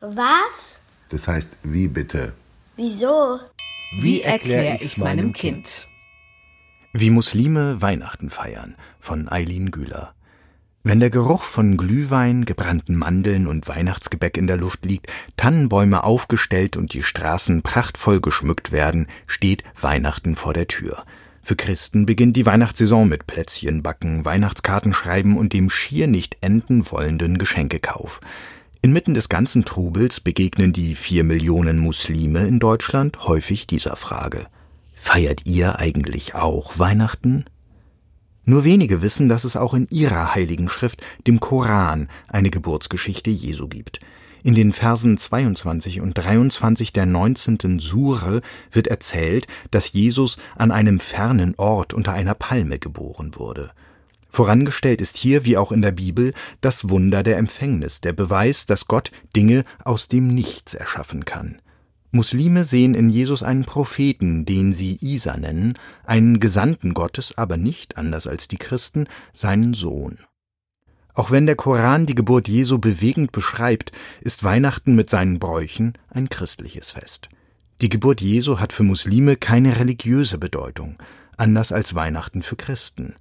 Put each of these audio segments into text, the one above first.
Was? Das heißt, wie bitte? Wieso? Wie erkläre ich's meinem Kind? Wie Muslime Weihnachten feiern von Eileen Güler. Wenn der Geruch von Glühwein, gebrannten Mandeln und Weihnachtsgebäck in der Luft liegt, Tannenbäume aufgestellt und die Straßen prachtvoll geschmückt werden, steht Weihnachten vor der Tür. Für Christen beginnt die Weihnachtssaison mit Plätzchen backen, Weihnachtskarten schreiben und dem schier nicht enden wollenden Geschenkekauf. Inmitten des ganzen Trubels begegnen die vier Millionen Muslime in Deutschland häufig dieser Frage. Feiert ihr eigentlich auch Weihnachten? Nur wenige wissen, dass es auch in ihrer heiligen Schrift, dem Koran, eine Geburtsgeschichte Jesu gibt. In den Versen 22 und 23 der 19. Sure wird erzählt, dass Jesus an einem fernen Ort unter einer Palme geboren wurde. Vorangestellt ist hier, wie auch in der Bibel, das Wunder der Empfängnis, der Beweis, dass Gott Dinge aus dem Nichts erschaffen kann. Muslime sehen in Jesus einen Propheten, den sie Isa nennen, einen Gesandten Gottes, aber nicht, anders als die Christen, seinen Sohn. Auch wenn der Koran die Geburt Jesu bewegend beschreibt, ist Weihnachten mit seinen Bräuchen ein christliches Fest. Die Geburt Jesu hat für Muslime keine religiöse Bedeutung, anders als Weihnachten für Christen.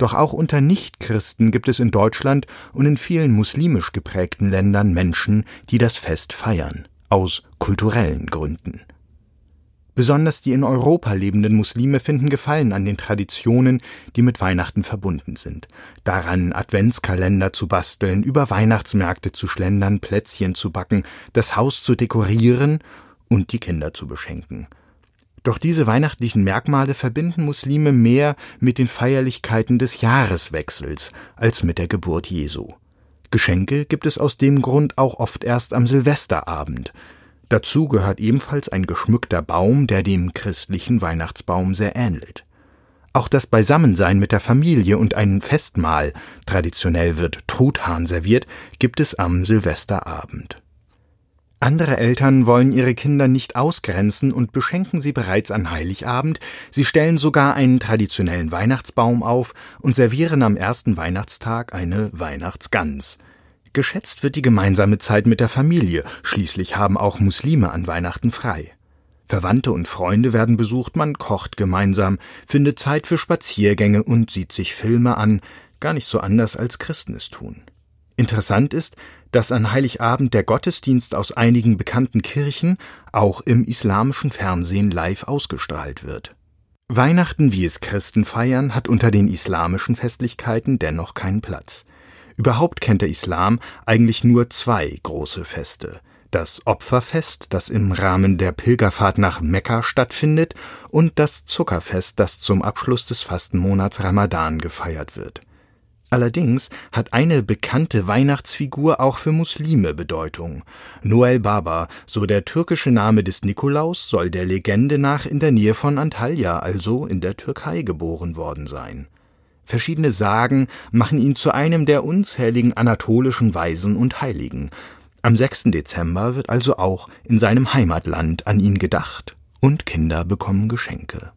Doch auch unter Nichtchristen gibt es in Deutschland und in vielen muslimisch geprägten Ländern Menschen, die das Fest feiern aus kulturellen Gründen. Besonders die in Europa lebenden Muslime finden Gefallen an den Traditionen, die mit Weihnachten verbunden sind. Daran, Adventskalender zu basteln, über Weihnachtsmärkte zu schlendern, Plätzchen zu backen, das Haus zu dekorieren und die Kinder zu beschenken. Doch diese weihnachtlichen Merkmale verbinden Muslime mehr mit den Feierlichkeiten des Jahreswechsels als mit der Geburt Jesu. Geschenke gibt es aus dem Grund auch oft erst am Silvesterabend. Dazu gehört ebenfalls ein geschmückter Baum, der dem christlichen Weihnachtsbaum sehr ähnelt. Auch das Beisammensein mit der Familie und ein Festmahl, traditionell wird Truthahn serviert, gibt es am Silvesterabend. Andere Eltern wollen ihre Kinder nicht ausgrenzen und beschenken sie bereits an Heiligabend, sie stellen sogar einen traditionellen Weihnachtsbaum auf und servieren am ersten Weihnachtstag eine Weihnachtsgans. Geschätzt wird die gemeinsame Zeit mit der Familie, schließlich haben auch Muslime an Weihnachten frei. Verwandte und Freunde werden besucht, man kocht gemeinsam, findet Zeit für Spaziergänge und sieht sich Filme an, gar nicht so anders als Christen es tun. Interessant ist, dass an Heiligabend der Gottesdienst aus einigen bekannten Kirchen auch im islamischen Fernsehen live ausgestrahlt wird. Weihnachten, wie es Christen feiern, hat unter den islamischen Festlichkeiten dennoch keinen Platz. Überhaupt kennt der Islam eigentlich nur zwei große Feste. Das Opferfest, das im Rahmen der Pilgerfahrt nach Mekka stattfindet, und das Zuckerfest, das zum Abschluss des Fastenmonats Ramadan gefeiert wird. Allerdings hat eine bekannte Weihnachtsfigur auch für Muslime Bedeutung. Noel Baba, so der türkische Name des Nikolaus, soll der Legende nach in der Nähe von Antalya, also in der Türkei, geboren worden sein. Verschiedene Sagen machen ihn zu einem der unzähligen anatolischen Weisen und Heiligen. Am 6. Dezember wird also auch in seinem Heimatland an ihn gedacht und Kinder bekommen Geschenke.